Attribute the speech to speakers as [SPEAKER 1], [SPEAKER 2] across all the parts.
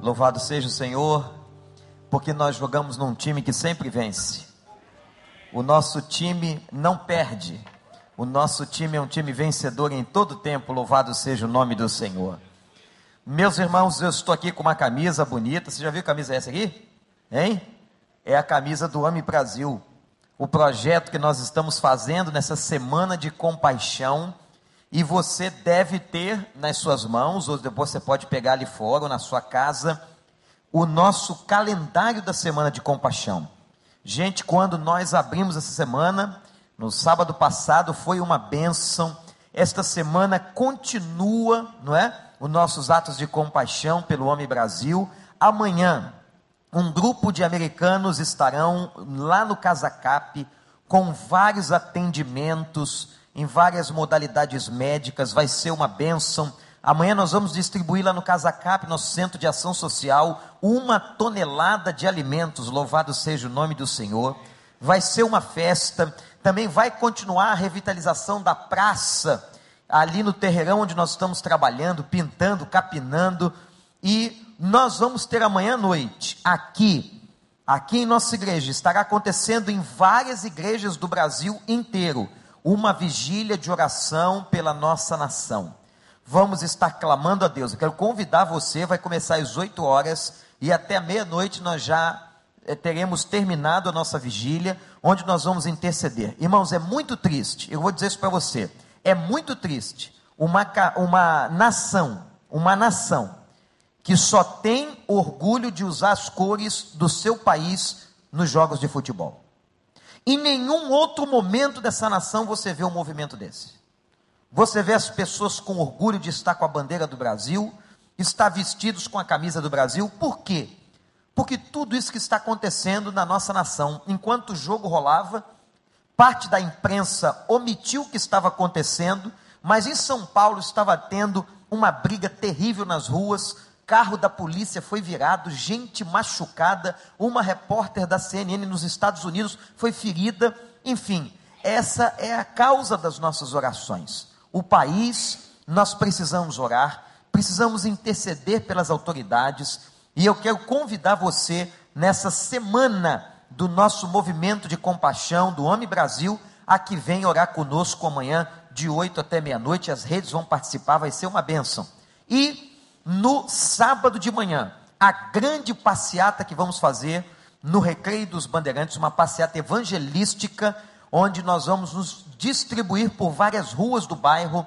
[SPEAKER 1] Louvado seja o Senhor, porque nós jogamos num time que sempre vence. O nosso time não perde. O nosso time é um time vencedor em todo tempo. Louvado seja o nome do Senhor. Meus irmãos, eu estou aqui com uma camisa bonita. Você já viu a camisa essa aqui? Hein? É a camisa do Ame Brasil. O projeto que nós estamos fazendo nessa semana de compaixão. E você deve ter nas suas mãos, ou depois você pode pegar ali fora, ou na sua casa, o nosso calendário da semana de compaixão. Gente, quando nós abrimos essa semana, no sábado passado, foi uma bênção. Esta semana continua, não é? os nossos atos de compaixão pelo Homem Brasil. Amanhã, um grupo de americanos estarão lá no Casacap com vários atendimentos em várias modalidades médicas, vai ser uma bênção. Amanhã nós vamos distribuir lá no Casacap, nosso centro de ação social, uma tonelada de alimentos, louvado seja o nome do Senhor. Vai ser uma festa, também vai continuar a revitalização da praça ali no terreirão onde nós estamos trabalhando, pintando, capinando, e nós vamos ter amanhã à noite, aqui, aqui em nossa igreja, estará acontecendo em várias igrejas do Brasil inteiro, uma vigília de oração pela nossa nação. Vamos estar clamando a Deus. Eu quero convidar você, vai começar às 8 horas e até meia-noite nós já eh, teremos terminado a nossa vigília, onde nós vamos interceder. Irmãos, é muito triste, eu vou dizer isso para você. É muito triste uma, uma nação, uma nação que só tem orgulho de usar as cores do seu país nos jogos de futebol. Em nenhum outro momento dessa nação você vê um movimento desse. Você vê as pessoas com orgulho de estar com a bandeira do Brasil, estar vestidos com a camisa do Brasil. Por quê? Porque tudo isso que está acontecendo na nossa nação, enquanto o jogo rolava, parte da imprensa omitiu o que estava acontecendo, mas em São Paulo estava tendo uma briga terrível nas ruas, carro da polícia foi virado, gente machucada, uma repórter da CNN nos Estados Unidos foi ferida, enfim, essa é a causa das nossas orações. O país, nós precisamos orar, precisamos interceder pelas autoridades, e eu quero convidar você nessa semana do nosso movimento de compaixão do Homem Brasil, a que vem orar conosco amanhã, de 8 até meia-noite. As redes vão participar, vai ser uma bênção. E no sábado de manhã, a grande passeata que vamos fazer no Recreio dos Bandeirantes, uma passeata evangelística, onde nós vamos nos distribuir por várias ruas do bairro,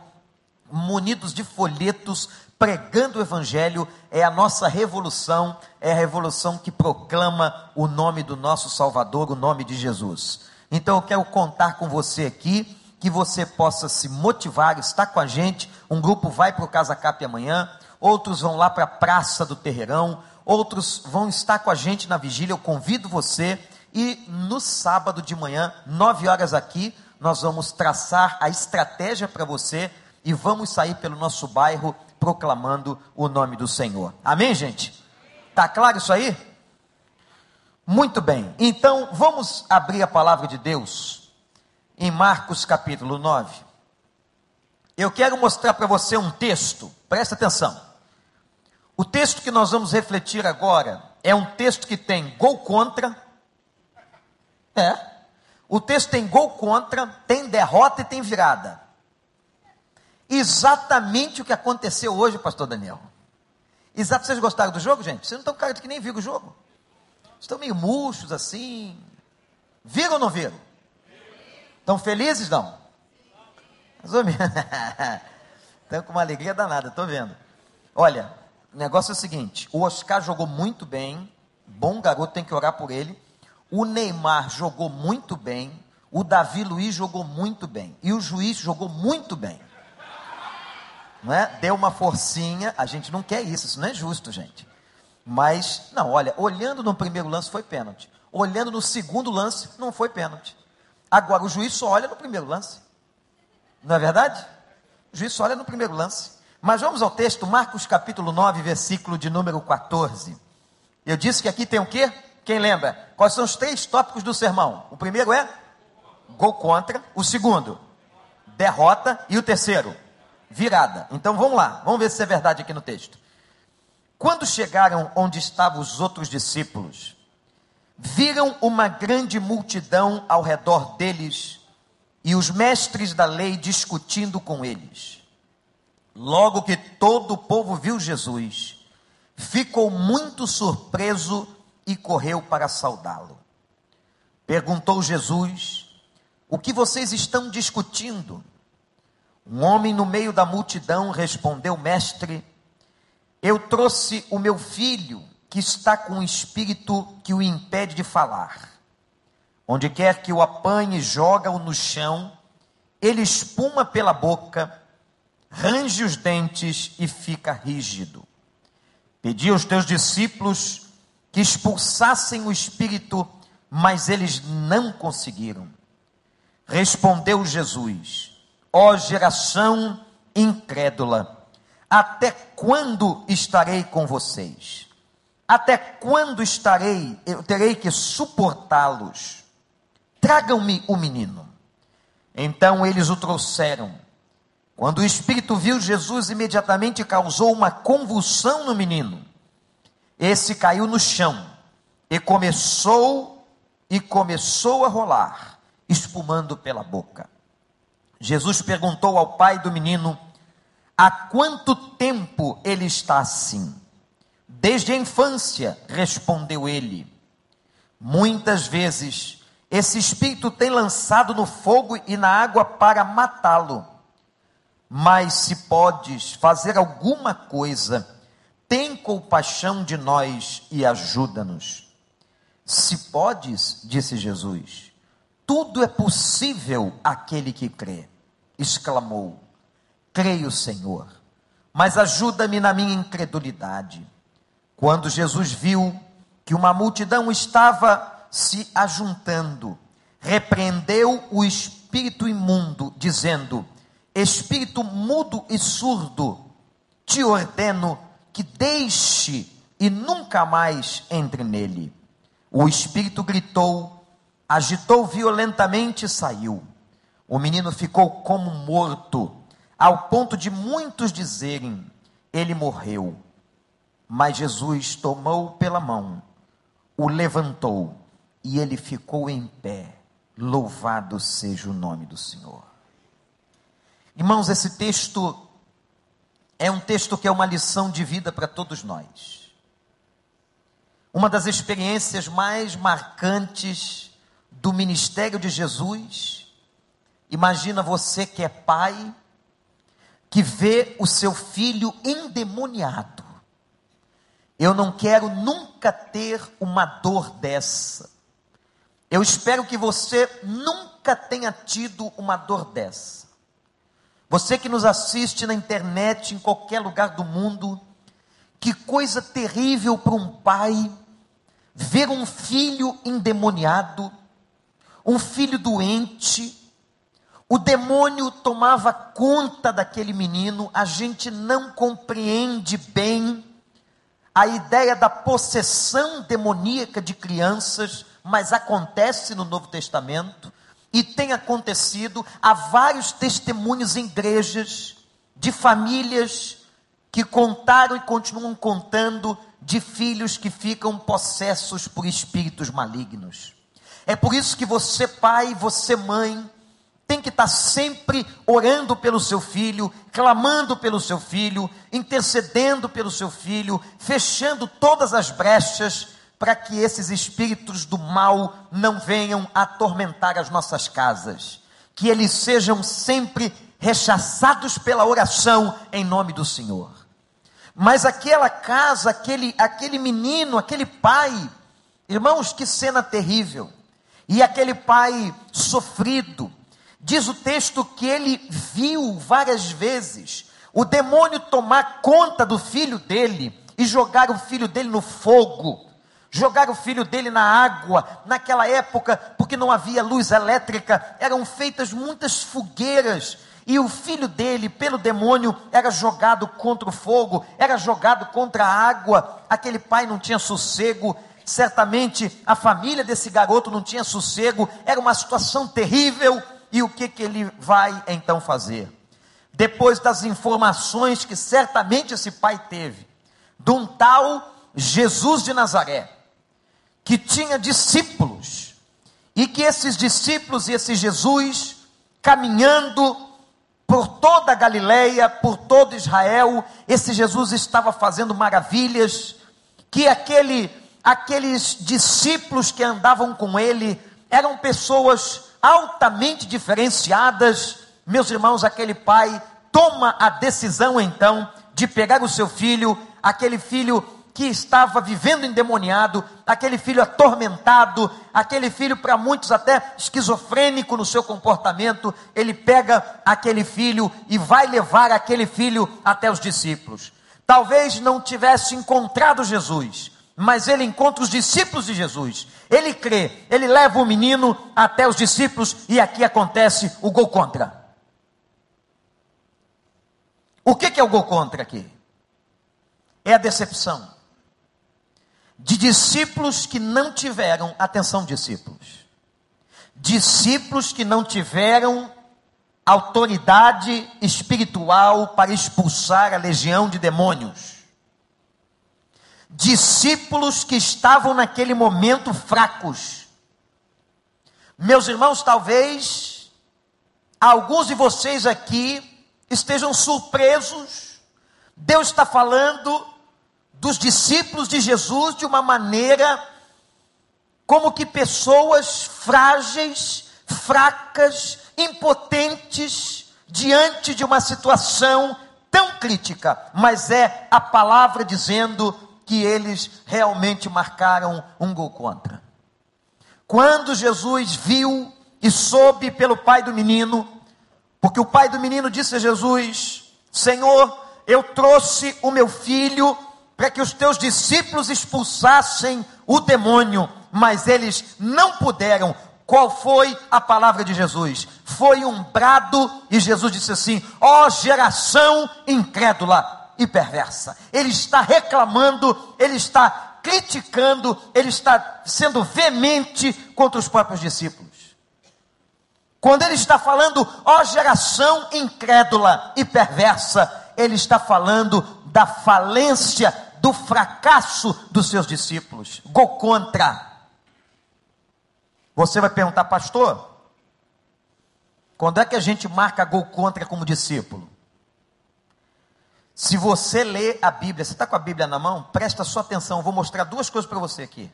[SPEAKER 1] munidos de folhetos pregando o Evangelho, é a nossa revolução, é a revolução que proclama o nome do nosso Salvador, o nome de Jesus. Então eu quero contar com você aqui, que você possa se motivar, estar com a gente. Um grupo vai para o Casa Cap amanhã, outros vão lá para a Praça do Terreirão, outros vão estar com a gente na vigília. Eu convido você e no sábado de manhã, nove horas aqui, nós vamos traçar a estratégia para você e vamos sair pelo nosso bairro proclamando o nome do Senhor. Amém, gente? Tá claro isso aí? Muito bem. Então, vamos abrir a palavra de Deus em Marcos capítulo 9. Eu quero mostrar para você um texto. Presta atenção. O texto que nós vamos refletir agora é um texto que tem gol contra. É. O texto tem gol contra, tem derrota e tem virada exatamente o que aconteceu hoje, pastor Daniel. Exato, vocês gostaram do jogo, gente? Vocês não estão cara de que nem viram o jogo. Estão meio murchos assim. Viram ou não viram? Estão felizes, não? Estão com uma alegria danada, estou vendo. Olha, o negócio é o seguinte: o Oscar jogou muito bem, bom garoto, tem que orar por ele. O Neymar jogou muito bem. O Davi Luiz jogou muito bem. E o juiz jogou muito bem não é? Deu uma forcinha, a gente não quer isso, isso não é justo, gente. Mas, não, olha, olhando no primeiro lance foi pênalti. Olhando no segundo lance, não foi pênalti. Agora, o juiz só olha no primeiro lance. Não é verdade? O juiz só olha no primeiro lance. Mas vamos ao texto, Marcos capítulo 9, versículo de número 14. Eu disse que aqui tem o quê? Quem lembra? Quais são os três tópicos do sermão? O primeiro é gol contra, o segundo, derrota, e o terceiro, virada. Então vamos lá, vamos ver se é verdade aqui no texto. Quando chegaram onde estavam os outros discípulos, viram uma grande multidão ao redor deles e os mestres da lei discutindo com eles. Logo que todo o povo viu Jesus, ficou muito surpreso e correu para saudá-lo. Perguntou Jesus: O que vocês estão discutindo? Um homem no meio da multidão respondeu: Mestre, eu trouxe o meu filho que está com um espírito que o impede de falar. Onde quer que o apanhe, joga-o no chão, ele espuma pela boca, range os dentes e fica rígido. Pedi aos teus discípulos que expulsassem o espírito, mas eles não conseguiram. Respondeu Jesus: Ó geração incrédula, até quando estarei com vocês? Até quando estarei, eu terei que suportá-los? Tragam-me o menino. Então eles o trouxeram. Quando o espírito viu Jesus, imediatamente causou uma convulsão no menino. Esse caiu no chão e começou e começou a rolar, espumando pela boca. Jesus perguntou ao pai do menino: Há quanto tempo ele está assim? Desde a infância, respondeu ele. Muitas vezes esse espírito tem lançado no fogo e na água para matá-lo. Mas se podes fazer alguma coisa, tem compaixão de nós e ajuda-nos. Se podes, disse Jesus, tudo é possível àquele que crê. Exclamou: Creio, Senhor, mas ajuda-me na minha incredulidade. Quando Jesus viu que uma multidão estava se ajuntando, repreendeu o espírito imundo, dizendo: Espírito mudo e surdo, te ordeno que deixe e nunca mais entre nele. O espírito gritou, agitou violentamente e saiu. O menino ficou como morto, ao ponto de muitos dizerem: ele morreu. Mas Jesus tomou pela mão, o levantou e ele ficou em pé. Louvado seja o nome do Senhor. Irmãos, esse texto é um texto que é uma lição de vida para todos nós. Uma das experiências mais marcantes do ministério de Jesus. Imagina você que é pai, que vê o seu filho endemoniado. Eu não quero nunca ter uma dor dessa. Eu espero que você nunca tenha tido uma dor dessa. Você que nos assiste na internet, em qualquer lugar do mundo, que coisa terrível para um pai ver um filho endemoniado, um filho doente. O demônio tomava conta daquele menino, a gente não compreende bem a ideia da possessão demoníaca de crianças, mas acontece no Novo Testamento. E tem acontecido, há vários testemunhos em igrejas de famílias que contaram e continuam contando de filhos que ficam possessos por espíritos malignos. É por isso que você, pai, você, mãe, tem que estar sempre orando pelo seu filho, clamando pelo seu filho, intercedendo pelo seu filho, fechando todas as brechas para que esses espíritos do mal não venham atormentar as nossas casas, que eles sejam sempre rechaçados pela oração em nome do Senhor. Mas aquela casa, aquele, aquele menino, aquele pai, irmãos, que cena terrível. E aquele pai sofrido, diz o texto que ele viu várias vezes o demônio tomar conta do filho dele e jogar o filho dele no fogo jogar o filho dele na água. Naquela época, porque não havia luz elétrica, eram feitas muitas fogueiras. E o filho dele, pelo demônio, era jogado contra o fogo, era jogado contra a água. Aquele pai não tinha sossego. Certamente a família desse garoto não tinha sossego. Era uma situação terrível. E o que, que ele vai então fazer? Depois das informações que certamente esse pai teve, de um tal Jesus de Nazaré, que tinha discípulos, e que esses discípulos e esse Jesus, caminhando por toda a Galileia, por todo Israel, esse Jesus estava fazendo maravilhas, que aquele, aqueles discípulos que andavam com ele eram pessoas altamente diferenciadas. Meus irmãos, aquele pai toma a decisão então de pegar o seu filho, aquele filho que estava vivendo endemoniado, aquele filho atormentado, aquele filho para muitos até esquizofrênico no seu comportamento, ele pega aquele filho e vai levar aquele filho até os discípulos. Talvez não tivesse encontrado Jesus, mas ele encontra os discípulos de Jesus. Ele crê, ele leva o menino até os discípulos e aqui acontece o gol contra. O que, é o gol contra aqui? É a decepção de discípulos que não tiveram, atenção, discípulos, discípulos que não tiveram autoridade espiritual para expulsar a legião de demônios, discípulos que estavam naquele momento fracos. Meus irmãos, talvez alguns de vocês aqui estejam surpresos. Deus está falando dos discípulos de Jesus de uma maneira como que pessoas frágeis, fracas, impotentes diante de uma situação tão crítica, mas é a palavra dizendo que eles realmente marcaram um gol contra. Quando Jesus viu e soube pelo pai do menino, porque o pai do menino disse a Jesus: Senhor, eu trouxe o meu filho para que os teus discípulos expulsassem o demônio, mas eles não puderam. Qual foi a palavra de Jesus? Foi um brado, e Jesus disse assim: Ó oh, geração incrédula e perversa. Ele está reclamando, ele está criticando, ele está sendo veemente contra os próprios discípulos. Quando ele está falando, ó geração incrédula e perversa, ele está falando da falência do fracasso dos seus discípulos. Gol contra. Você vai perguntar, pastor, quando é que a gente marca gol contra como discípulo? Se você lê a Bíblia, você está com a Bíblia na mão? Presta sua atenção, vou mostrar duas coisas para você aqui.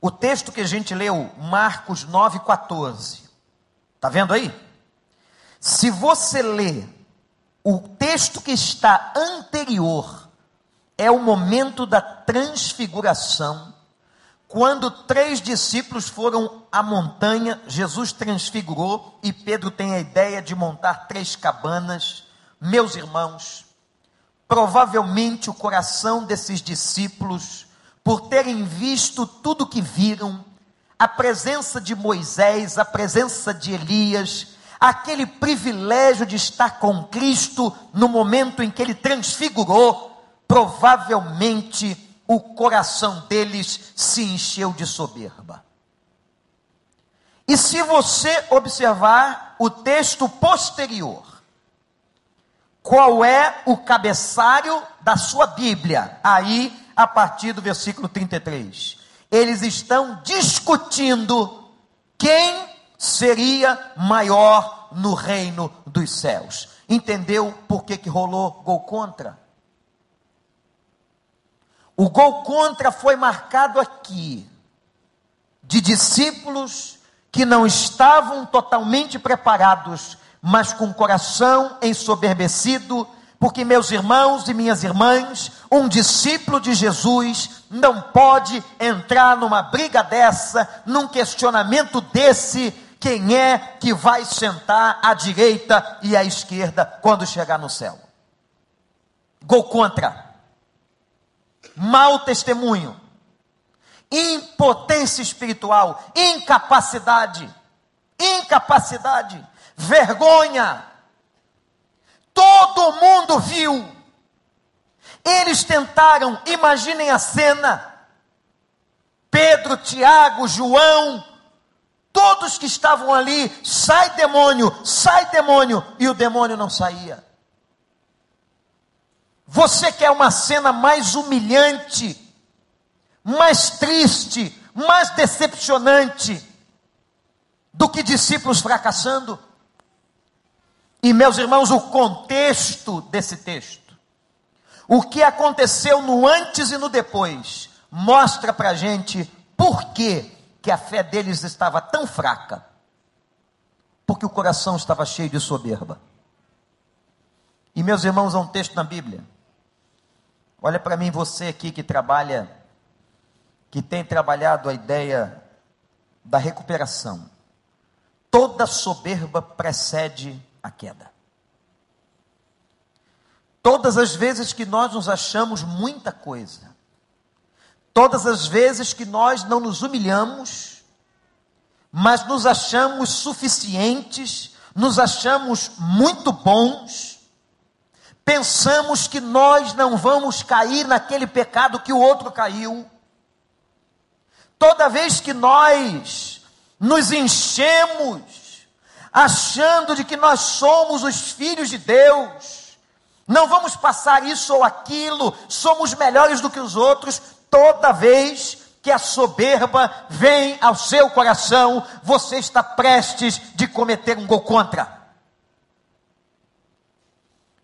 [SPEAKER 1] O texto que a gente leu, Marcos 9,14. Está vendo aí? Se você lê o texto que está anterior é o momento da transfiguração. Quando três discípulos foram à montanha, Jesus transfigurou e Pedro tem a ideia de montar três cabanas. Meus irmãos, provavelmente o coração desses discípulos, por terem visto tudo que viram, a presença de Moisés, a presença de Elias, aquele privilégio de estar com Cristo no momento em que ele transfigurou, provavelmente o coração deles se encheu de soberba. E se você observar o texto posterior, qual é o cabeçalho da sua Bíblia? Aí, a partir do versículo 33. Eles estão discutindo quem seria maior no reino dos céus. Entendeu por que, que rolou gol contra? O gol contra foi marcado aqui, de discípulos que não estavam totalmente preparados, mas com o coração ensoberbecido, porque, meus irmãos e minhas irmãs, um discípulo de Jesus não pode entrar numa briga dessa, num questionamento desse, quem é que vai sentar à direita e à esquerda quando chegar no céu. Gol contra mau testemunho, impotência espiritual, incapacidade, incapacidade, vergonha. Todo mundo viu. Eles tentaram, imaginem a cena. Pedro, Tiago, João, todos que estavam ali, sai demônio, sai demônio, e o demônio não saía. Você quer uma cena mais humilhante, mais triste, mais decepcionante do que discípulos fracassando? E meus irmãos, o contexto desse texto, o que aconteceu no antes e no depois, mostra para a gente por que, que a fé deles estava tão fraca. Porque o coração estava cheio de soberba. E meus irmãos, há um texto na Bíblia. Olha para mim, você aqui que trabalha, que tem trabalhado a ideia da recuperação. Toda soberba precede a queda. Todas as vezes que nós nos achamos muita coisa, todas as vezes que nós não nos humilhamos, mas nos achamos suficientes, nos achamos muito bons, pensamos que nós não vamos cair naquele pecado que o outro caiu. Toda vez que nós nos enchemos achando de que nós somos os filhos de Deus. Não vamos passar isso ou aquilo, somos melhores do que os outros, toda vez que a soberba vem ao seu coração, você está prestes de cometer um gol contra.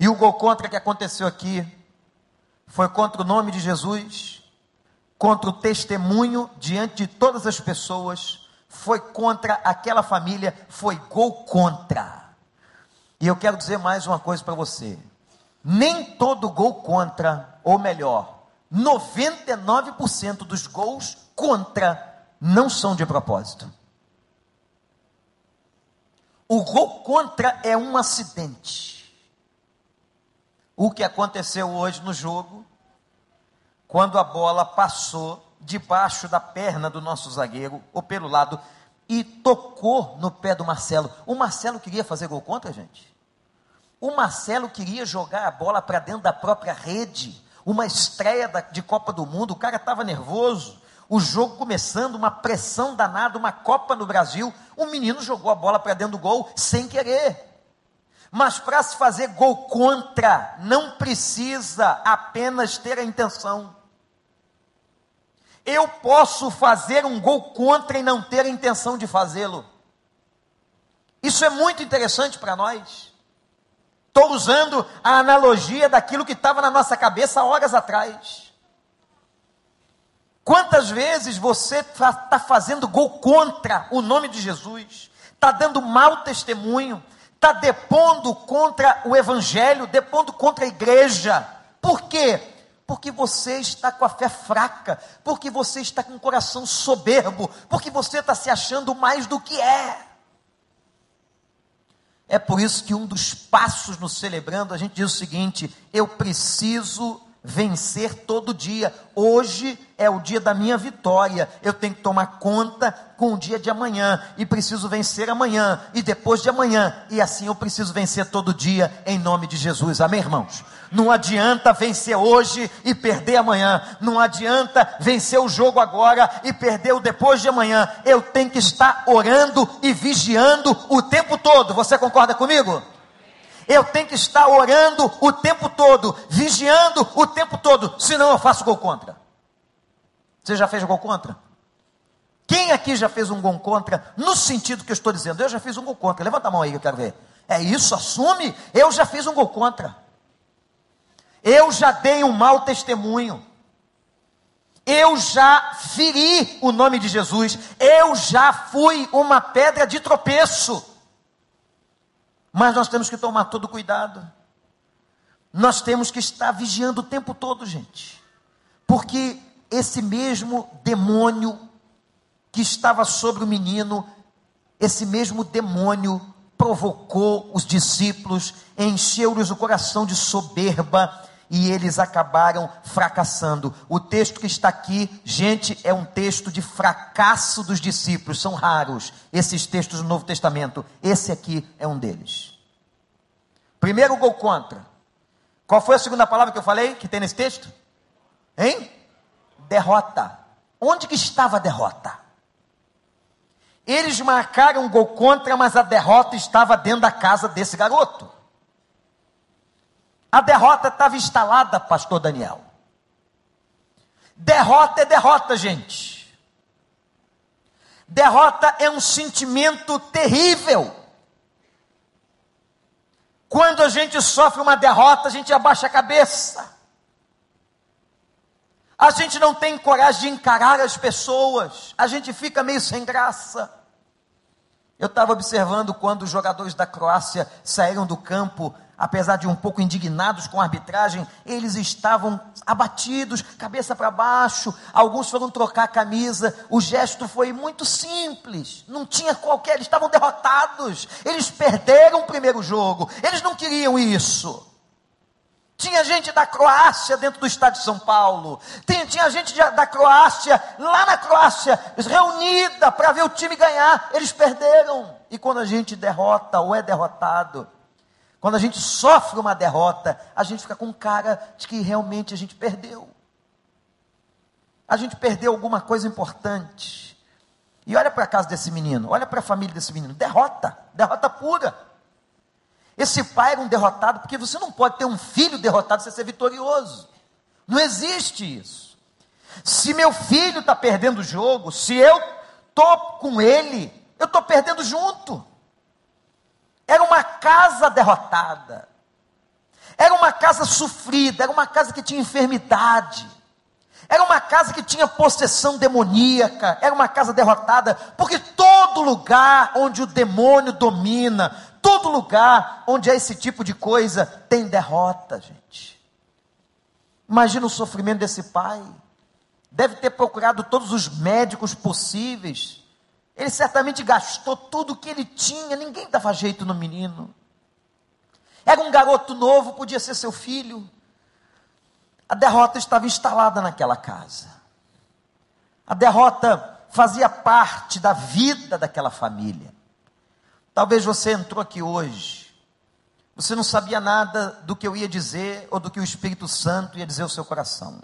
[SPEAKER 1] E o gol contra que aconteceu aqui foi contra o nome de Jesus, contra o testemunho diante de todas as pessoas foi contra aquela família, foi gol contra. E eu quero dizer mais uma coisa para você: nem todo gol contra, ou melhor, 99% dos gols contra não são de propósito. O gol contra é um acidente. O que aconteceu hoje no jogo, quando a bola passou debaixo da perna do nosso zagueiro, ou pelo lado, e tocou no pé do Marcelo. O Marcelo queria fazer gol contra, gente? O Marcelo queria jogar a bola para dentro da própria rede. Uma estreia de Copa do Mundo, o cara estava nervoso. O jogo começando, uma pressão danada, uma Copa no Brasil. O menino jogou a bola para dentro do gol sem querer. Mas para se fazer gol contra, não precisa apenas ter a intenção. Eu posso fazer um gol contra e não ter a intenção de fazê-lo. Isso é muito interessante para nós. Estou usando a analogia daquilo que estava na nossa cabeça horas atrás. Quantas vezes você está fazendo gol contra o nome de Jesus, está dando mau testemunho, está depondo contra o Evangelho, depondo contra a igreja. Por quê? porque você está com a fé fraca, porque você está com o coração soberbo, porque você está se achando mais do que é. É por isso que um dos passos no celebrando, a gente diz o seguinte: eu preciso vencer todo dia. Hoje é o dia da minha vitória. Eu tenho que tomar conta com o dia de amanhã e preciso vencer amanhã e depois de amanhã e assim eu preciso vencer todo dia em nome de Jesus. Amém, irmãos. Não adianta vencer hoje e perder amanhã. Não adianta vencer o jogo agora e perder o depois de amanhã. Eu tenho que estar orando e vigiando o tempo todo. Você concorda comigo? Eu tenho que estar orando o tempo todo, vigiando o tempo todo, senão eu faço gol contra. Você já fez gol contra? Quem aqui já fez um gol contra? No sentido que eu estou dizendo, eu já fiz um gol contra. Levanta a mão aí que eu quero ver. É isso, assume. Eu já fiz um gol contra. Eu já dei um mau testemunho. Eu já feri o nome de Jesus. Eu já fui uma pedra de tropeço. Mas nós temos que tomar todo cuidado. Nós temos que estar vigiando o tempo todo, gente. Porque esse mesmo demônio que estava sobre o menino, esse mesmo demônio provocou os discípulos, encheu-lhes o coração de soberba e eles acabaram fracassando. O texto que está aqui, gente, é um texto de fracasso dos discípulos, são raros esses textos do Novo Testamento. Esse aqui é um deles. Primeiro gol contra. Qual foi a segunda palavra que eu falei que tem nesse texto? Hein? Derrota. Onde que estava a derrota? Eles marcaram um gol contra, mas a derrota estava dentro da casa desse garoto. A derrota estava instalada, pastor Daniel. Derrota é derrota, gente. Derrota é um sentimento terrível. Quando a gente sofre uma derrota, a gente abaixa a cabeça. A gente não tem coragem de encarar as pessoas. A gente fica meio sem graça. Eu estava observando quando os jogadores da Croácia saíram do campo apesar de um pouco indignados com a arbitragem, eles estavam abatidos, cabeça para baixo. Alguns foram trocar a camisa. O gesto foi muito simples, não tinha qualquer. Eles estavam derrotados, eles perderam o primeiro jogo, eles não queriam isso. Tinha gente da Croácia dentro do estado de São Paulo. Tinha, tinha gente de, da Croácia, lá na Croácia, reunida para ver o time ganhar. Eles perderam. E quando a gente derrota ou é derrotado, quando a gente sofre uma derrota, a gente fica com cara de que realmente a gente perdeu. A gente perdeu alguma coisa importante. E olha para a casa desse menino, olha para a família desse menino. Derrota, derrota pura. Esse pai era um derrotado, porque você não pode ter um filho derrotado sem ser vitorioso. Não existe isso. Se meu filho está perdendo o jogo, se eu estou com ele, eu estou perdendo junto. Era uma casa derrotada. Era uma casa sofrida, era uma casa que tinha enfermidade. Era uma casa que tinha possessão demoníaca, era uma casa derrotada, porque todo lugar onde o demônio domina, todo lugar onde há esse tipo de coisa, tem derrota, gente. Imagina o sofrimento desse pai. Deve ter procurado todos os médicos possíveis ele certamente gastou tudo o que ele tinha, ninguém dava jeito no menino. Era um garoto novo, podia ser seu filho. A derrota estava instalada naquela casa. A derrota fazia parte da vida daquela família. Talvez você entrou aqui hoje, você não sabia nada do que eu ia dizer ou do que o Espírito Santo ia dizer ao seu coração.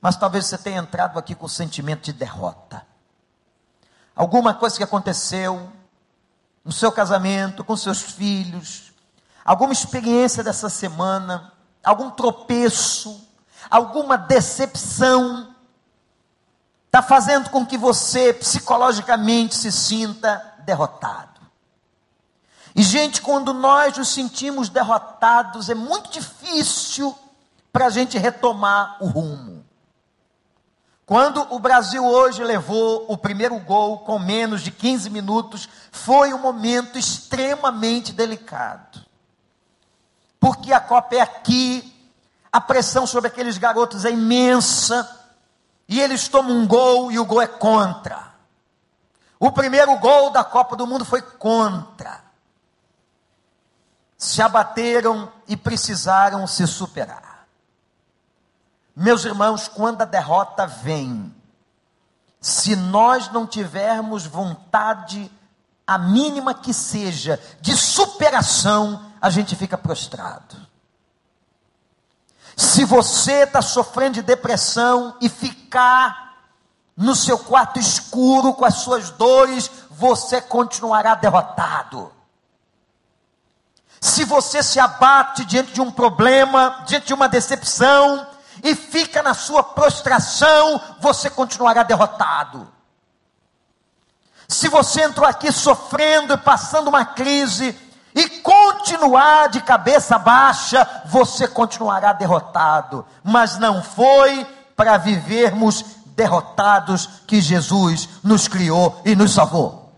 [SPEAKER 1] Mas talvez você tenha entrado aqui com o sentimento de derrota alguma coisa que aconteceu no seu casamento, com seus filhos, alguma experiência dessa semana, algum tropeço, alguma decepção, está fazendo com que você psicologicamente se sinta derrotado. E, gente, quando nós nos sentimos derrotados, é muito difícil para a gente retomar o rumo. Quando o Brasil hoje levou o primeiro gol com menos de 15 minutos, foi um momento extremamente delicado. Porque a Copa é aqui, a pressão sobre aqueles garotos é imensa, e eles tomam um gol e o gol é contra. O primeiro gol da Copa do Mundo foi contra. Se abateram e precisaram se superar. Meus irmãos, quando a derrota vem, se nós não tivermos vontade, a mínima que seja, de superação, a gente fica prostrado. Se você está sofrendo de depressão e ficar no seu quarto escuro com as suas dores, você continuará derrotado. Se você se abate diante de um problema, diante de uma decepção, e fica na sua prostração, você continuará derrotado. Se você entrou aqui sofrendo e passando uma crise e continuar de cabeça baixa, você continuará derrotado. Mas não foi para vivermos derrotados que Jesus nos criou e nos salvou.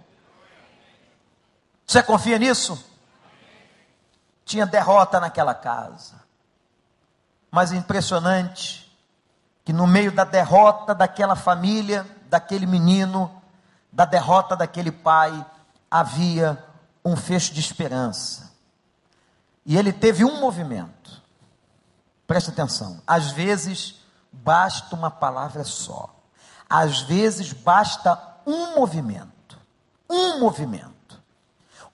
[SPEAKER 1] Você confia nisso? Tinha derrota naquela casa. Mas impressionante que no meio da derrota daquela família, daquele menino, da derrota daquele pai, havia um fecho de esperança. E ele teve um movimento. Preste atenção. Às vezes basta uma palavra só. Às vezes basta um movimento. Um movimento.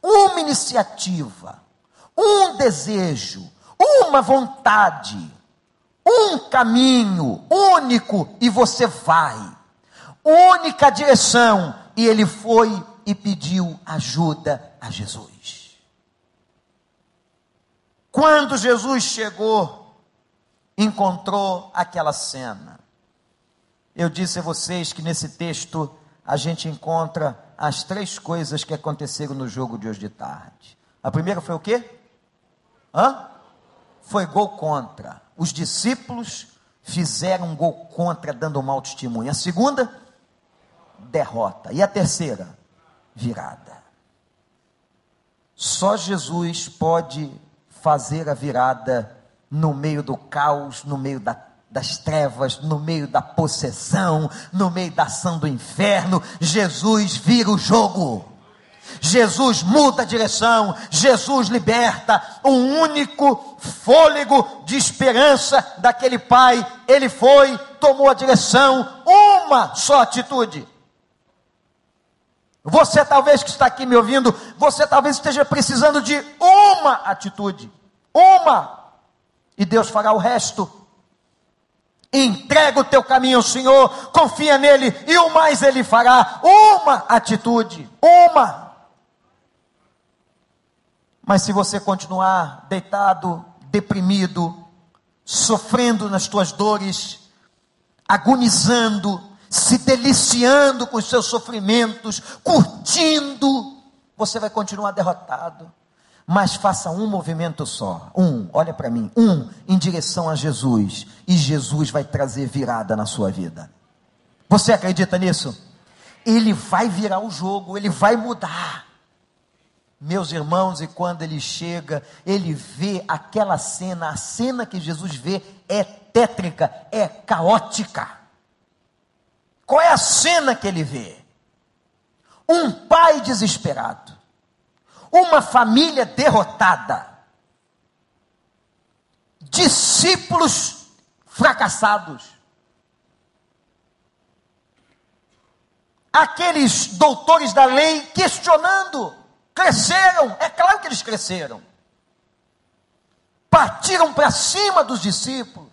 [SPEAKER 1] Uma iniciativa. Um desejo. Uma vontade um caminho único e você vai. Única direção. E ele foi e pediu ajuda a Jesus. Quando Jesus chegou, encontrou aquela cena. Eu disse a vocês que nesse texto a gente encontra as três coisas que aconteceram no jogo de hoje de tarde. A primeira foi o quê? Hã? Foi gol contra. Os discípulos fizeram um gol contra, dando um mau testemunho. A segunda, derrota. E a terceira, virada. Só Jesus pode fazer a virada no meio do caos, no meio da, das trevas, no meio da possessão, no meio da ação do inferno. Jesus vira o jogo. Jesus muda a direção, Jesus liberta, um único fôlego de esperança daquele pai. Ele foi, tomou a direção, uma só atitude. Você talvez que está aqui me ouvindo, você talvez esteja precisando de uma atitude, uma, e Deus fará o resto. Entrega o teu caminho ao Senhor, confia nele e o mais ele fará. Uma atitude, uma. Mas se você continuar deitado, deprimido, sofrendo nas tuas dores, agonizando, se deliciando com os seus sofrimentos, curtindo, você vai continuar derrotado. Mas faça um movimento só, um, olha para mim, um em direção a Jesus, e Jesus vai trazer virada na sua vida. Você acredita nisso? Ele vai virar o jogo, ele vai mudar. Meus irmãos, e quando ele chega, ele vê aquela cena, a cena que Jesus vê é tétrica, é caótica. Qual é a cena que ele vê? Um pai desesperado, uma família derrotada, discípulos fracassados, aqueles doutores da lei questionando, cresceram, é claro que eles cresceram, partiram para cima dos discípulos,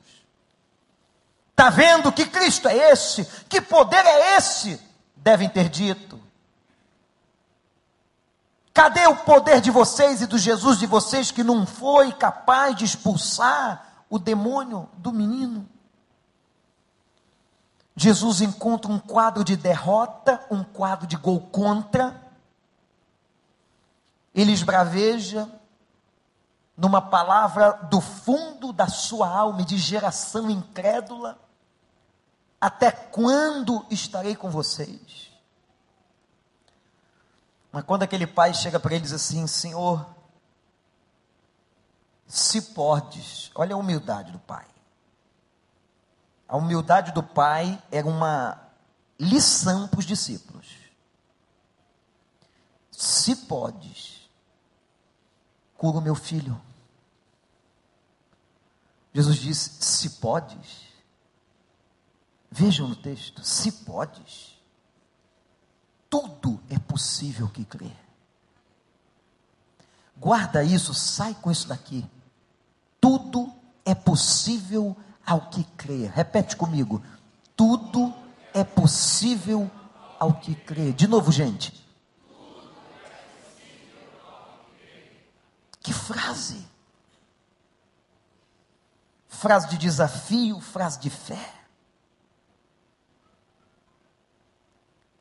[SPEAKER 1] Está vendo que Cristo é esse? Que poder é esse? Devem ter dito. Cadê o poder de vocês e do Jesus de vocês que não foi capaz de expulsar o demônio do menino? Jesus encontra um quadro de derrota, um quadro de gol contra. Ele esbraveja numa palavra do fundo da sua alma de geração incrédula até quando estarei com vocês? Mas quando aquele pai chega para ele e diz assim: Senhor, se podes, olha a humildade do pai. A humildade do pai era uma lição para os discípulos. Se podes, cura o meu filho. Jesus disse: Se podes. Vejam no texto, se podes, tudo é possível que crê. Guarda isso, sai com isso daqui. Tudo é possível ao que crê. Repete comigo. Tudo é possível ao que crê. De novo, gente. Que frase! Frase de desafio, frase de fé.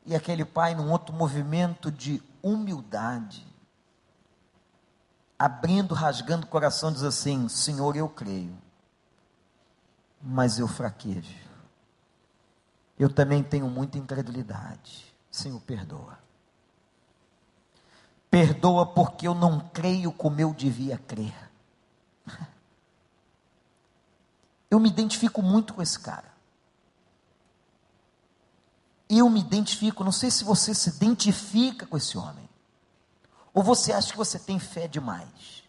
[SPEAKER 1] E aquele pai, num outro movimento de humildade, abrindo, rasgando o coração, diz assim: Senhor, eu creio, mas eu fraquejo. Eu também tenho muita incredulidade. Senhor, perdoa. Perdoa porque eu não creio como eu devia crer. Eu me identifico muito com esse cara eu me identifico, não sei se você se identifica com esse homem, ou você acha que você tem fé demais.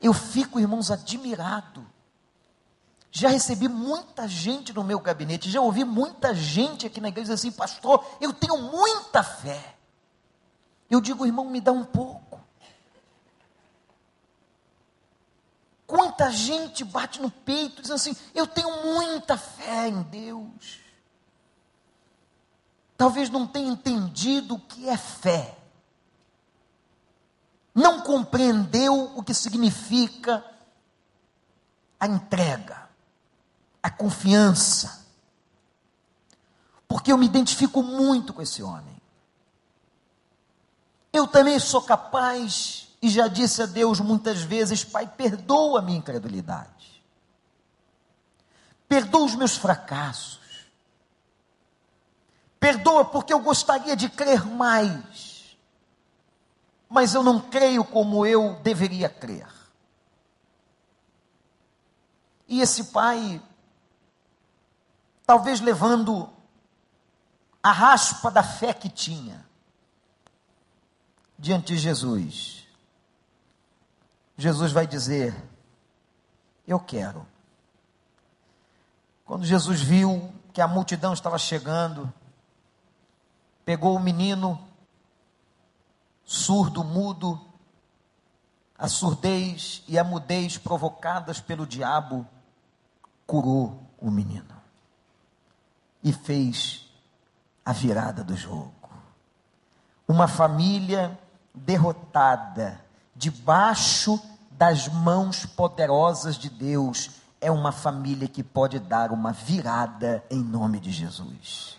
[SPEAKER 1] Eu fico, irmãos, admirado. Já recebi muita gente no meu gabinete, já ouvi muita gente aqui na igreja assim, pastor, eu tenho muita fé. Eu digo, irmão, me dá um pouco. Quanta gente bate no peito dizendo assim: Eu tenho muita fé em Deus talvez não tenha entendido o que é fé. não compreendeu o que significa a entrega, a confiança. Porque eu me identifico muito com esse homem. Eu também sou capaz, e já disse a Deus muitas vezes: Pai, perdoa a minha incredulidade, perdoa os meus fracassos, perdoa porque eu gostaria de crer mais, mas eu não creio como eu deveria crer. E esse pai, talvez levando a raspa da fé que tinha diante de Jesus, Jesus vai dizer: Eu quero. Quando Jesus viu que a multidão estava chegando, pegou o menino, surdo, mudo, a surdez e a mudez provocadas pelo diabo, curou o menino e fez a virada do jogo. Uma família derrotada, debaixo das mãos poderosas de Deus, é uma família que pode dar uma virada em nome de Jesus.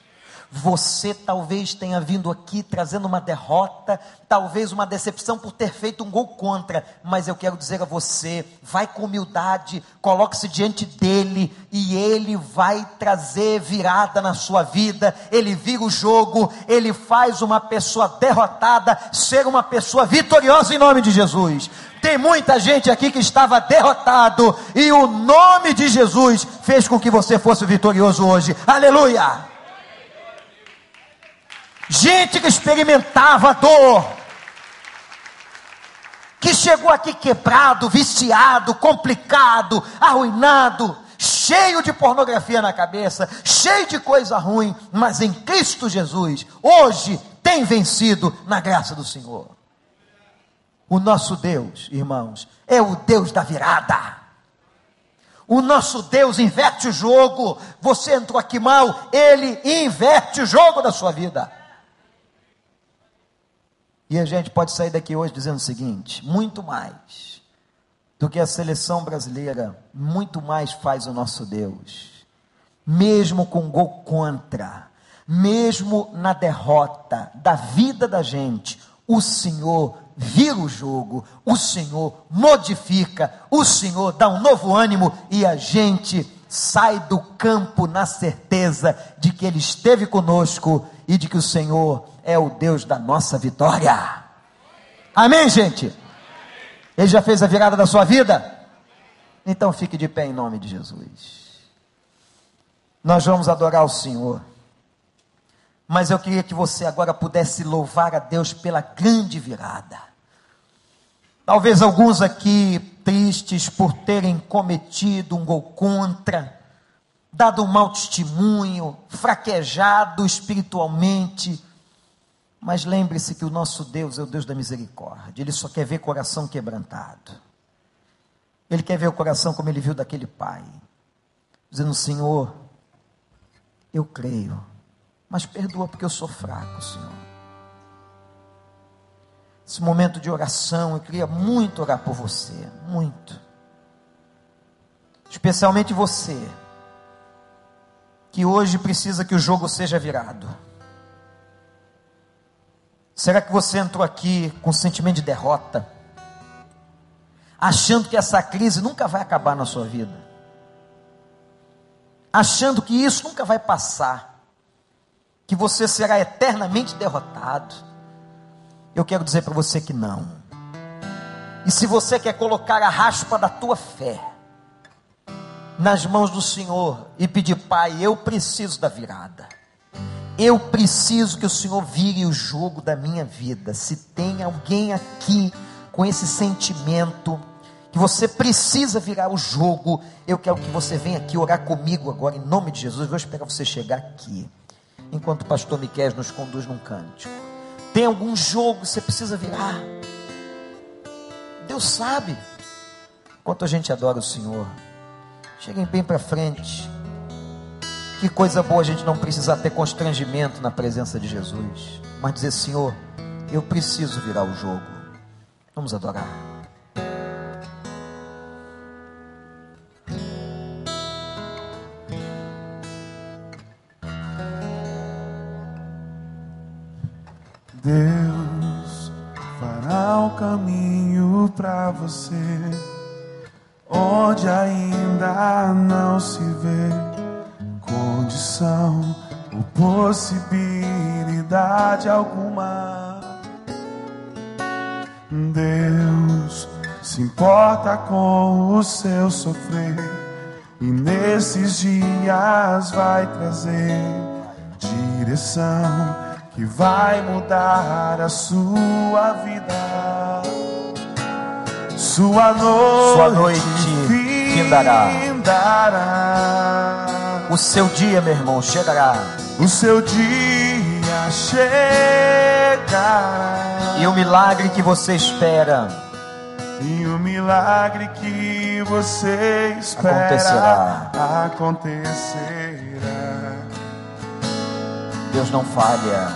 [SPEAKER 1] Você talvez tenha vindo aqui trazendo uma derrota, talvez uma decepção por ter feito um gol contra, mas eu quero dizer a você: vai com humildade, coloque-se diante dele e ele vai trazer virada na sua vida. Ele vira o jogo, ele faz uma pessoa derrotada ser uma pessoa vitoriosa em nome de Jesus. Tem muita gente aqui que estava derrotado e o nome de Jesus fez com que você fosse vitorioso hoje. Aleluia! Gente que experimentava dor, que chegou aqui quebrado, viciado, complicado, arruinado, cheio de pornografia na cabeça, cheio de coisa ruim, mas em Cristo Jesus, hoje tem vencido na graça do Senhor. O nosso Deus, irmãos, é o Deus da virada. O nosso Deus inverte o jogo. Você entrou aqui mal, ele inverte o jogo da sua vida. E a gente pode sair daqui hoje dizendo o seguinte: muito mais do que a seleção brasileira, muito mais faz o nosso Deus. Mesmo com gol contra, mesmo na derrota da vida da gente, o Senhor vira o jogo, o Senhor modifica, o Senhor dá um novo ânimo e a gente sai do campo na certeza de que Ele esteve conosco e de que o Senhor é o Deus da nossa vitória. Amém, gente? Ele já fez a virada da sua vida? Então fique de pé em nome de Jesus. Nós vamos adorar o Senhor. Mas eu queria que você agora pudesse louvar a Deus pela grande virada. Talvez alguns aqui tristes por terem cometido um gol contra, dado um mau testemunho, fraquejado espiritualmente, mas lembre-se que o nosso Deus é o Deus da misericórdia. Ele só quer ver coração quebrantado. Ele quer ver o coração como ele viu daquele pai, dizendo: Senhor, eu creio, mas perdoa porque eu sou fraco, Senhor. Esse momento de oração, eu queria muito orar por você, muito. Especialmente você, que hoje precisa que o jogo seja virado Será que você entrou aqui com sentimento de derrota? Achando que essa crise nunca vai acabar na sua vida? Achando que isso nunca vai passar? Que você será eternamente derrotado? Eu quero dizer para você que não. E se você quer colocar a raspa da tua fé nas mãos do Senhor e pedir, Pai, eu preciso da virada. Eu preciso que o Senhor vire o jogo da minha vida. Se tem alguém aqui com esse sentimento, que você precisa virar o jogo, eu quero que você venha aqui orar comigo agora, em nome de Jesus. Eu vou esperar você chegar aqui, enquanto o pastor Miquel nos conduz num cântico. Tem algum jogo que você precisa virar? Deus sabe. Enquanto a gente adora o Senhor, cheguem bem para frente. Que coisa boa a gente não precisar ter constrangimento na presença de Jesus, mas dizer: Senhor, eu preciso virar o jogo. Vamos adorar.
[SPEAKER 2] Deus fará o caminho para você, onde ainda não se vê condição ou possibilidade alguma. Deus se importa com o seu sofrer e nesses dias vai trazer direção que vai mudar a sua vida. Sua noite,
[SPEAKER 1] Sua noite findará. O seu dia, meu irmão, chegará.
[SPEAKER 2] O seu dia chegará.
[SPEAKER 1] E o milagre que você espera
[SPEAKER 2] E o milagre que você espera
[SPEAKER 1] Acontecerá.
[SPEAKER 2] acontecerá.
[SPEAKER 1] Deus não falha.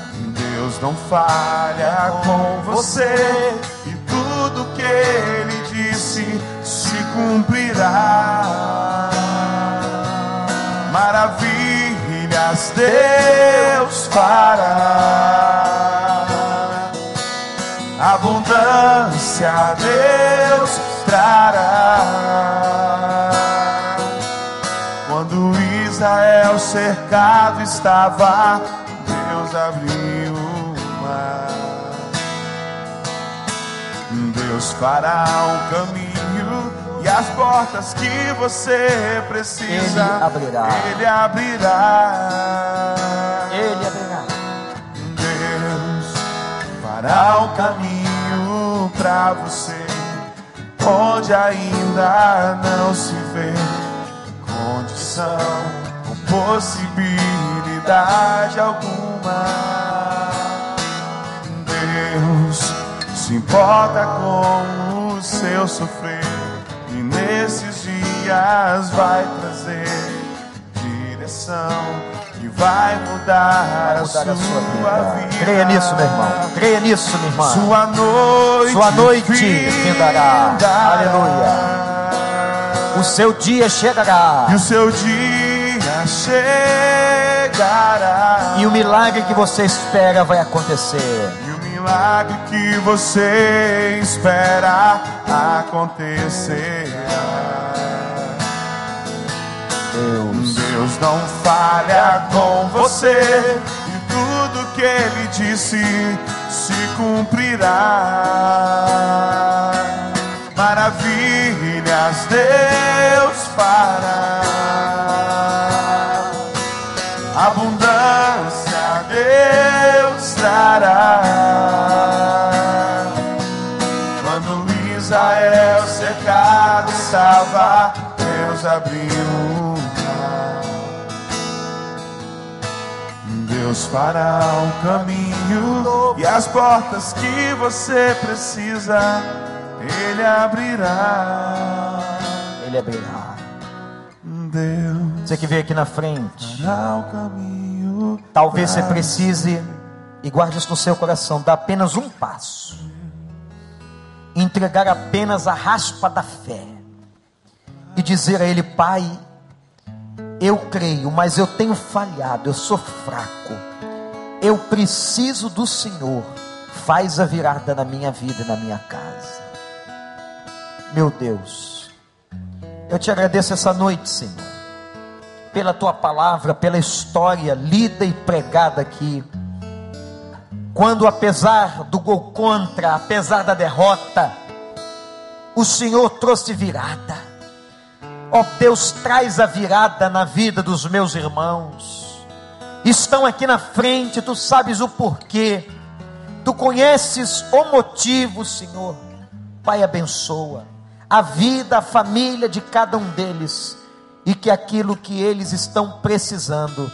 [SPEAKER 2] Deus não falha com você e tudo que ele disse se cumprirá. Maravilhas Deus fará. Abundância Deus trará. Quando Israel cercado estava, Deus abriu o mar. Deus fará um caminho as portas que você precisa,
[SPEAKER 1] Ele abrirá.
[SPEAKER 2] Ele abrirá.
[SPEAKER 1] Ele abrirá.
[SPEAKER 2] Deus fará um caminho para você, onde ainda não se vê condição ou possibilidade alguma. Deus se importa com o seu sofrer nesses dias vai trazer direção que vai mudar,
[SPEAKER 1] Vai mudar a sua vida.
[SPEAKER 2] vida.
[SPEAKER 1] Creia nisso, meu irmão. Creia nisso, minha irmã.
[SPEAKER 2] Sua noite,
[SPEAKER 1] Sua noite findará. O seu dia chegará.
[SPEAKER 2] E o seu dia chegará.
[SPEAKER 1] E o milagre que você espera vai acontecer.
[SPEAKER 2] Milagre que você espera acontecerá.
[SPEAKER 1] Deus.
[SPEAKER 2] Deus não falha com você e tudo que ele disse se cumprirá. Maravilhas Deus fará. Deus abriu o mar. Deus fará um caminho e as portas que você precisa, Ele abrirá.
[SPEAKER 1] Ele abrirá.
[SPEAKER 2] Deus
[SPEAKER 1] Você que veio aqui na frente. Talvez você precise, e guarde isso no seu coração, dar apenas um passo. Entregar apenas a raspa da fé. E dizer a Ele, Pai, eu creio, mas eu tenho falhado, eu sou fraco. Eu preciso do Senhor. Faz a virada na minha vida e na minha casa. Meu Deus, eu te agradeço essa noite, Senhor pela tua palavra, pela história lida e pregada aqui. Quando, apesar do gol contra, apesar da derrota, o Senhor trouxe virada. Ó Deus, traz a virada na vida dos meus irmãos. Estão aqui na frente, tu sabes o porquê, tu conheces o motivo, Senhor. Pai, abençoa a vida, a família de cada um deles e que aquilo que eles estão precisando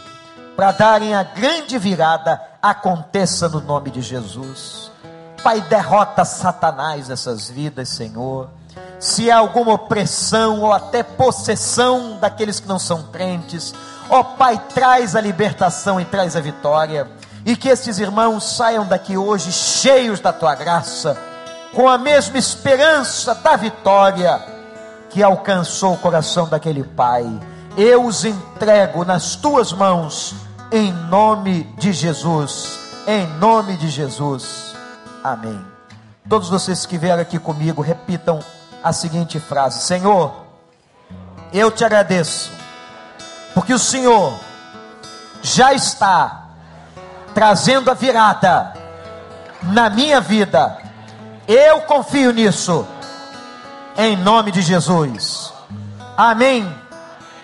[SPEAKER 1] para darem a grande virada aconteça no nome de Jesus. Pai, derrota Satanás nessas vidas, Senhor. Se há alguma opressão ou até possessão daqueles que não são crentes, ó Pai, traz a libertação e traz a vitória. E que estes irmãos saiam daqui hoje cheios da tua graça, com a mesma esperança da vitória que alcançou o coração daquele pai. Eu os entrego nas tuas mãos, em nome de Jesus. Em nome de Jesus. Amém. Todos vocês que vieram aqui comigo, repitam a seguinte frase: Senhor, eu te agradeço, porque o Senhor já está trazendo a virada na minha vida. Eu confio nisso, em nome de Jesus. Amém.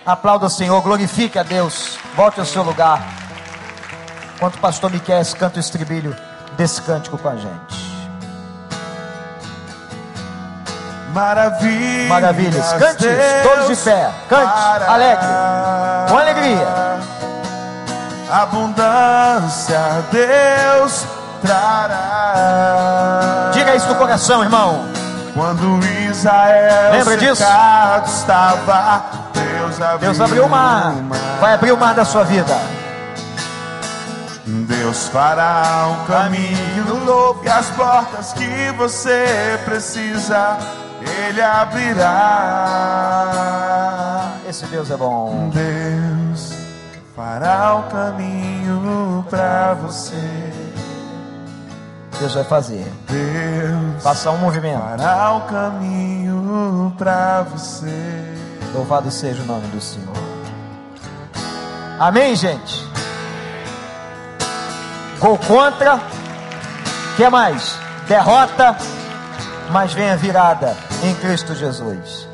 [SPEAKER 1] Aplauda o Senhor, glorifique a Deus. Volte ao seu lugar. Enquanto o pastor Miquel canta o estribilho desse cântico com a gente.
[SPEAKER 2] Maravilhas,
[SPEAKER 1] Maravilhas. Cante, todos de pé. Cante, alegre, com alegria.
[SPEAKER 2] Abundância, Deus trará.
[SPEAKER 1] Diga isso no coração, irmão.
[SPEAKER 2] Quando Israel
[SPEAKER 1] Lembra disso?
[SPEAKER 2] estava, Deus abriu,
[SPEAKER 1] Deus abriu o mar. Vai abrir o mar da sua vida.
[SPEAKER 2] Deus fará um caminho novo e as portas que você precisa, Ele abrirá.
[SPEAKER 1] Esse Deus é bom.
[SPEAKER 2] Deus fará o caminho para você.
[SPEAKER 1] Deus vai fazer.
[SPEAKER 2] Deus
[SPEAKER 1] Faça um movimento.
[SPEAKER 2] fará o caminho para você.
[SPEAKER 1] Louvado seja o nome do Senhor. Amém, gente? Gol contra. que mais? Derrota. Mas vem a virada em Cristo Jesus.